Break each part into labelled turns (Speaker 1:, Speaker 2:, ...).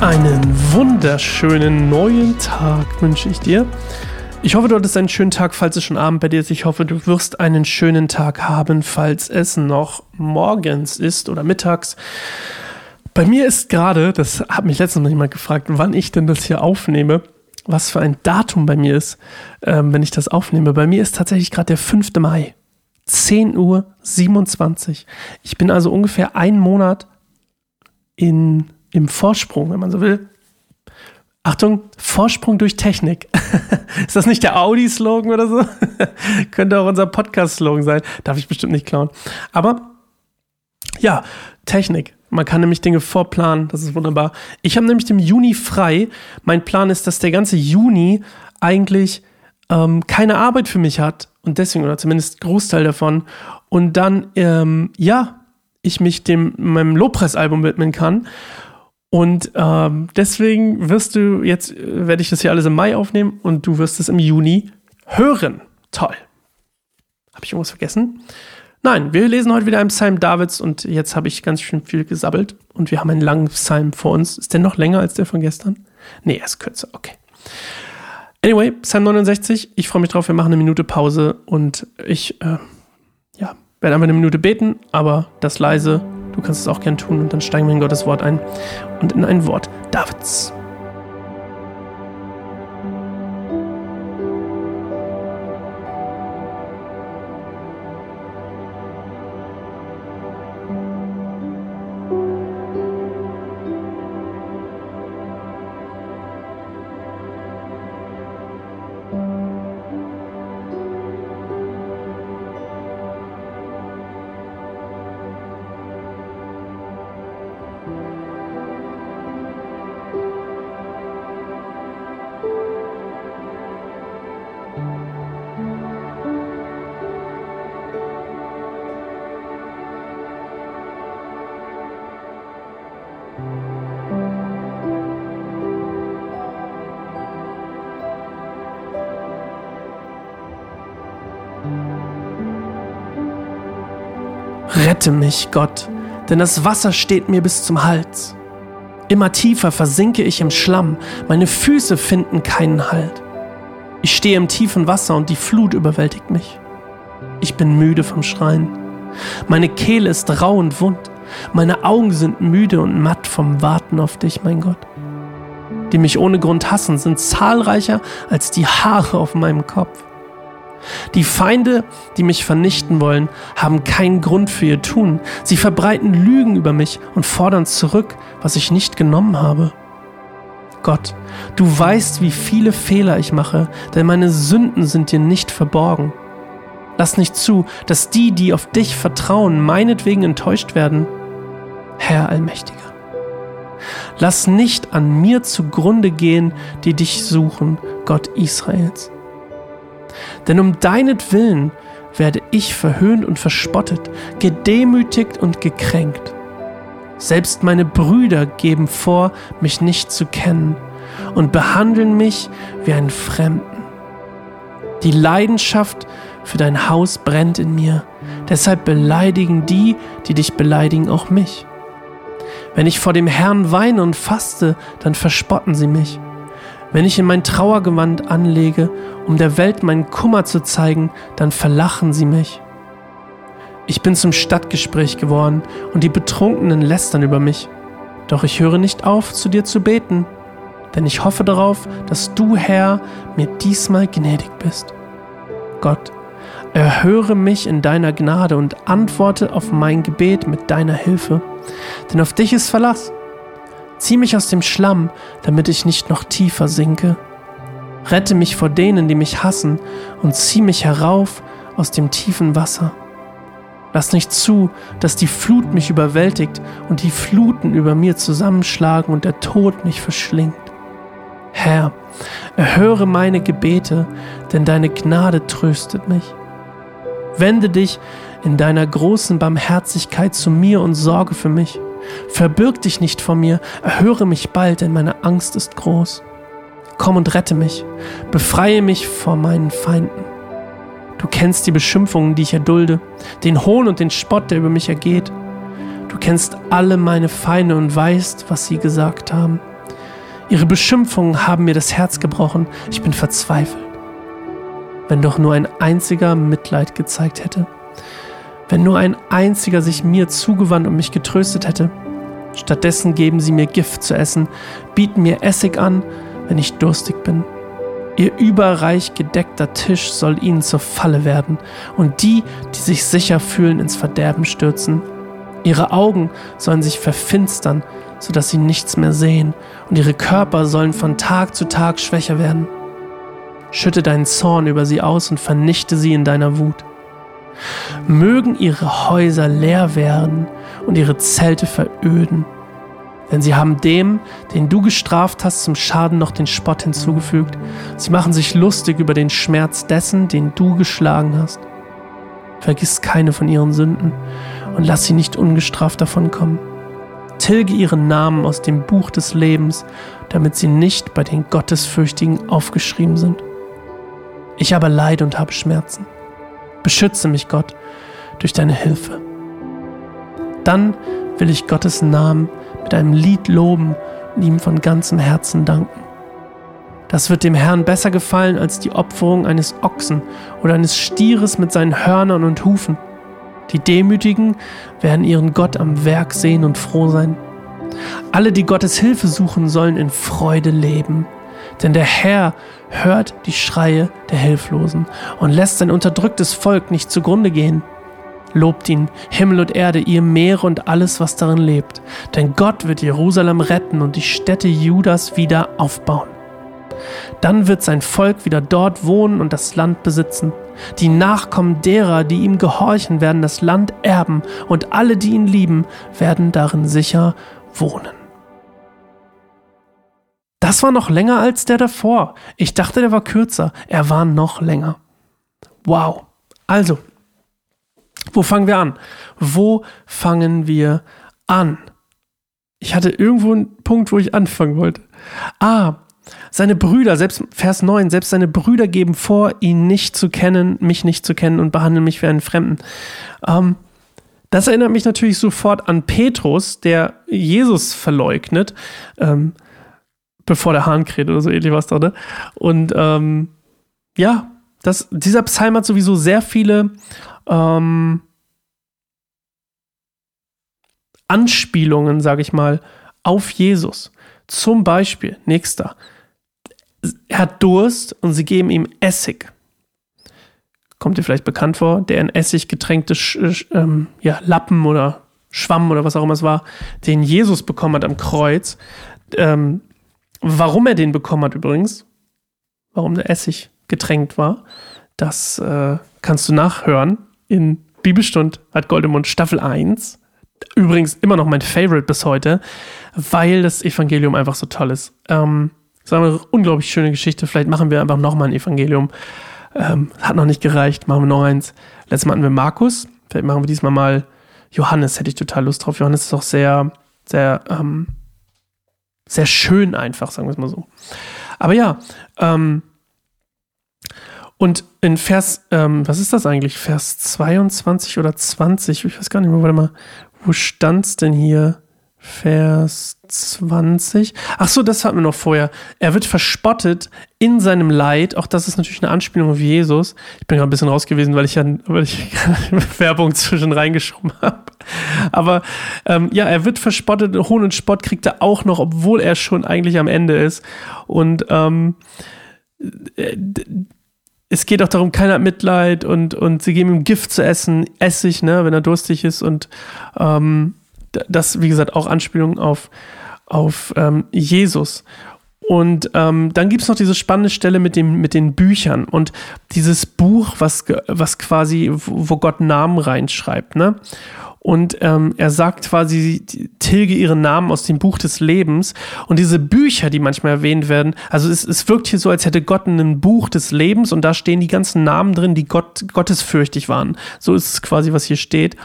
Speaker 1: Einen wunderschönen neuen Tag wünsche ich dir. Ich hoffe, du hattest einen schönen Tag, falls es schon Abend bei dir ist. Ich hoffe, du wirst einen schönen Tag haben, falls es noch morgens ist oder mittags. Bei mir ist gerade, das hat mich letztens noch jemand gefragt, wann ich denn das hier aufnehme, was für ein Datum bei mir ist, ähm, wenn ich das aufnehme. Bei mir ist tatsächlich gerade der 5. Mai, 10.27 Uhr. Ich bin also ungefähr einen Monat in im Vorsprung, wenn man so will. Achtung, Vorsprung durch Technik. ist das nicht der Audi-Slogan oder so? Könnte auch unser Podcast-Slogan sein. Darf ich bestimmt nicht klauen. Aber ja, Technik. Man kann nämlich Dinge vorplanen. Das ist wunderbar. Ich habe nämlich im Juni frei. Mein Plan ist, dass der ganze Juni eigentlich ähm, keine Arbeit für mich hat. Und deswegen, oder zumindest Großteil davon. Und dann, ähm, ja, ich mich dem meinem Lobpreisalbum widmen kann. Und ähm, deswegen wirst du jetzt, äh, werde ich das hier alles im Mai aufnehmen und du wirst es im Juni hören. Toll. Habe ich irgendwas vergessen? Nein, wir lesen heute wieder einen Psalm Davids und jetzt habe ich ganz schön viel gesabbelt und wir haben einen langen Psalm vor uns. Ist der noch länger als der von gestern? Nee, er ist kürzer. Okay. Anyway, Psalm 69. Ich freue mich drauf. Wir machen eine Minute Pause und ich, äh, ja, werde einfach eine Minute beten, aber das leise Du kannst es auch gern tun und dann steigen wir in Gottes Wort ein und in ein Wort Davids. Rette mich, Gott, denn das Wasser steht mir bis zum Hals. Immer tiefer versinke ich im Schlamm, meine Füße finden keinen Halt. Ich stehe im tiefen Wasser und die Flut überwältigt mich. Ich bin müde vom Schreien. Meine Kehle ist rau und wund, meine Augen sind müde und matt vom Warten auf dich, mein Gott. Die mich ohne Grund hassen, sind zahlreicher als die Haare auf meinem Kopf. Die Feinde, die mich vernichten wollen, haben keinen Grund für ihr Tun. Sie verbreiten Lügen über mich und fordern zurück, was ich nicht genommen habe. Gott, du weißt, wie viele Fehler ich mache, denn meine Sünden sind dir nicht verborgen. Lass nicht zu, dass die, die auf dich vertrauen, meinetwegen enttäuscht werden. Herr Allmächtiger. Lass nicht an mir zugrunde gehen, die dich suchen, Gott Israels. Denn um deinetwillen werde ich verhöhnt und verspottet, gedemütigt und gekränkt. Selbst meine Brüder geben vor, mich nicht zu kennen und behandeln mich wie einen Fremden. Die Leidenschaft für dein Haus brennt in mir, deshalb beleidigen die, die dich beleidigen, auch mich. Wenn ich vor dem Herrn weine und faste, dann verspotten sie mich. Wenn ich in mein Trauergewand anlege, um der Welt meinen Kummer zu zeigen, dann verlachen sie mich. Ich bin zum Stadtgespräch geworden und die Betrunkenen lästern über mich. Doch ich höre nicht auf, zu dir zu beten, denn ich hoffe darauf, dass du, Herr, mir diesmal gnädig bist. Gott, erhöre mich in deiner Gnade und antworte auf mein Gebet mit deiner Hilfe, denn auf dich ist Verlass. Zieh mich aus dem Schlamm, damit ich nicht noch tiefer sinke. Rette mich vor denen, die mich hassen, und zieh mich herauf aus dem tiefen Wasser. Lass nicht zu, dass die Flut mich überwältigt und die Fluten über mir zusammenschlagen und der Tod mich verschlingt. Herr, erhöre meine Gebete, denn deine Gnade tröstet mich. Wende dich in deiner großen Barmherzigkeit zu mir und sorge für mich. Verbirg dich nicht vor mir, erhöre mich bald, denn meine Angst ist groß. Komm und rette mich, befreie mich vor meinen Feinden. Du kennst die Beschimpfungen, die ich erdulde, den Hohn und den Spott, der über mich ergeht. Du kennst alle meine Feinde und weißt, was sie gesagt haben. Ihre Beschimpfungen haben mir das Herz gebrochen. Ich bin verzweifelt. Wenn doch nur ein einziger Mitleid gezeigt hätte. Wenn nur ein einziger sich mir zugewandt und mich getröstet hätte. Stattdessen geben sie mir Gift zu essen, bieten mir Essig an, wenn ich durstig bin. Ihr überreich gedeckter Tisch soll ihnen zur Falle werden und die, die sich sicher fühlen, ins Verderben stürzen. Ihre Augen sollen sich verfinstern, sodass sie nichts mehr sehen, und ihre Körper sollen von Tag zu Tag schwächer werden. Schütte deinen Zorn über sie aus und vernichte sie in deiner Wut. Mögen ihre Häuser leer werden und ihre Zelte veröden, denn sie haben dem, den du gestraft hast, zum Schaden noch den Spott hinzugefügt. Sie machen sich lustig über den Schmerz dessen, den du geschlagen hast. Vergiss keine von ihren Sünden und lass sie nicht ungestraft davonkommen. Tilge ihren Namen aus dem Buch des Lebens, damit sie nicht bei den Gottesfürchtigen aufgeschrieben sind. Ich aber leide und habe Schmerzen. Beschütze mich, Gott, durch deine Hilfe. Dann will ich Gottes Namen mit einem Lied loben und ihm von ganzem Herzen danken. Das wird dem Herrn besser gefallen als die Opferung eines Ochsen oder eines Stieres mit seinen Hörnern und Hufen. Die Demütigen werden ihren Gott am Werk sehen und froh sein. Alle, die Gottes Hilfe suchen, sollen in Freude leben. Denn der Herr hört die Schreie der Hilflosen und lässt sein unterdrücktes Volk nicht zugrunde gehen. Lobt ihn, Himmel und Erde, ihr Meere und alles, was darin lebt. Denn Gott wird Jerusalem retten und die Städte Judas wieder aufbauen. Dann wird sein Volk wieder dort wohnen und das Land besitzen. Die Nachkommen derer, die ihm gehorchen, werden das Land erben und alle, die ihn lieben, werden darin sicher wohnen. Das war noch länger als der davor. Ich dachte, der war kürzer. Er war noch länger. Wow. Also, wo fangen wir an? Wo fangen wir an? Ich hatte irgendwo einen Punkt, wo ich anfangen wollte. Ah, seine Brüder, selbst Vers 9, selbst seine Brüder geben vor, ihn nicht zu kennen, mich nicht zu kennen und behandeln mich wie einen Fremden. Ähm, das erinnert mich natürlich sofort an Petrus, der Jesus verleugnet, ähm, bevor der Hahn kräht oder so ähnlich was da, ne? Und ähm, ja, das, dieser Psalm hat sowieso sehr viele ähm, Anspielungen, sage ich mal, auf Jesus. Zum Beispiel, nächster, er hat Durst und sie geben ihm Essig. Kommt dir vielleicht bekannt vor, der in Essig getränkte ähm, ja, Lappen oder Schwamm oder was auch immer es war, den Jesus bekommen hat am Kreuz. Ähm, warum er den bekommen hat übrigens, warum der Essig getränkt war, das äh, kannst du nachhören in Bibelstund hat Goldemund Staffel 1. Übrigens immer noch mein Favorite bis heute, weil das Evangelium einfach so toll ist. Ähm, das ist eine unglaublich schöne Geschichte. Vielleicht machen wir einfach nochmal ein Evangelium. Ähm, hat noch nicht gereicht. Machen wir noch eins. Letztes Mal hatten wir Markus. Vielleicht machen wir diesmal mal Johannes. Hätte ich total Lust drauf. Johannes ist auch sehr, sehr, ähm, sehr schön einfach, sagen wir es mal so. Aber ja, ähm, und in Vers, ähm, was ist das eigentlich? Vers 22 oder 20? Ich weiß gar nicht mehr, warte mal. Wo stand's denn hier? Vers 20. Ach so, das hatten wir noch vorher. Er wird verspottet in seinem Leid. Auch das ist natürlich eine Anspielung auf Jesus. Ich bin gerade ein bisschen raus gewesen, weil ich ja weil ich Werbung zwischen reingeschoben habe. Aber ähm, ja, er wird verspottet. Hohn und Spott kriegt er auch noch, obwohl er schon eigentlich am Ende ist. Und ähm, äh, es geht auch darum, keiner hat Mitleid und, und sie geben ihm Gift zu essen, Essig, ne, wenn er durstig ist und ähm, das, wie gesagt, auch Anspielung auf, auf ähm, Jesus. Und ähm, dann gibt es noch diese spannende Stelle mit, dem, mit den Büchern und dieses Buch, was, was quasi, wo Gott Namen reinschreibt. Ne? Und ähm, er sagt quasi, tilge ihren Namen aus dem Buch des Lebens. Und diese Bücher, die manchmal erwähnt werden, also es, es wirkt hier so, als hätte Gott ein Buch des Lebens und da stehen die ganzen Namen drin, die Gott, gottesfürchtig waren. So ist es quasi, was hier steht.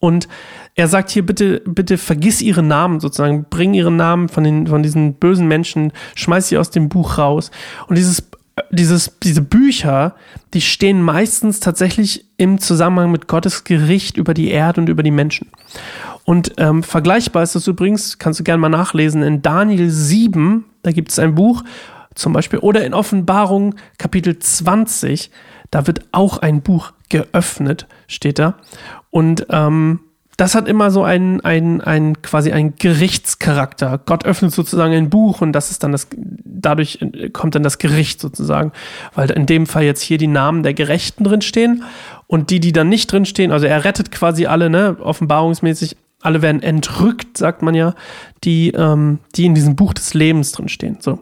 Speaker 1: Und er sagt hier, bitte, bitte vergiss ihren Namen sozusagen, bring ihren Namen von, den, von diesen bösen Menschen, schmeiß sie aus dem Buch raus. Und dieses, dieses, diese Bücher, die stehen meistens tatsächlich im Zusammenhang mit Gottes Gericht über die Erde und über die Menschen. Und ähm, vergleichbar ist das übrigens, kannst du gerne mal nachlesen, in Daniel 7, da gibt es ein Buch zum Beispiel, oder in Offenbarung Kapitel 20, da wird auch ein Buch geöffnet, steht da. Und ähm, das hat immer so einen, einen, einen quasi einen Gerichtscharakter. Gott öffnet sozusagen ein Buch und das ist dann das, dadurch kommt dann das Gericht sozusagen, weil in dem Fall jetzt hier die Namen der Gerechten drinstehen und die, die dann nicht drinstehen, also er rettet quasi alle, ne, offenbarungsmäßig, alle werden entrückt, sagt man ja, die, ähm, die in diesem Buch des Lebens drinstehen. So.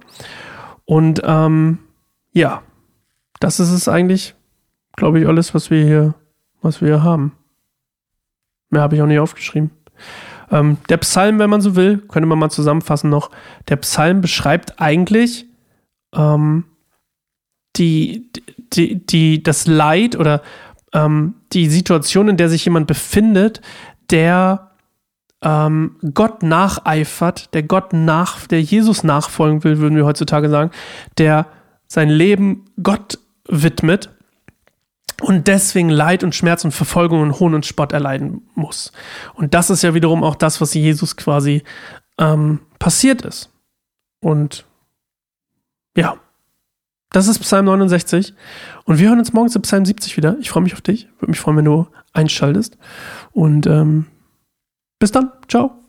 Speaker 1: Und ähm, ja, das ist es eigentlich, glaube ich, alles, was wir hier, was wir hier haben. Mehr habe ich auch nicht aufgeschrieben. Ähm, der Psalm, wenn man so will, könnte man mal zusammenfassen noch. Der Psalm beschreibt eigentlich ähm, die, die, die, das Leid oder ähm, die Situation, in der sich jemand befindet, der ähm, Gott nacheifert, der Gott nach, der Jesus nachfolgen will, würden wir heutzutage sagen, der sein Leben Gott widmet und deswegen Leid und Schmerz und Verfolgung und Hohn und Spott erleiden muss. Und das ist ja wiederum auch das, was Jesus quasi ähm, passiert ist. Und ja, das ist Psalm 69. Und wir hören uns morgen zu Psalm 70 wieder. Ich freue mich auf dich. Würde mich freuen, wenn du einschaltest. Und ähm, bis dann. Ciao.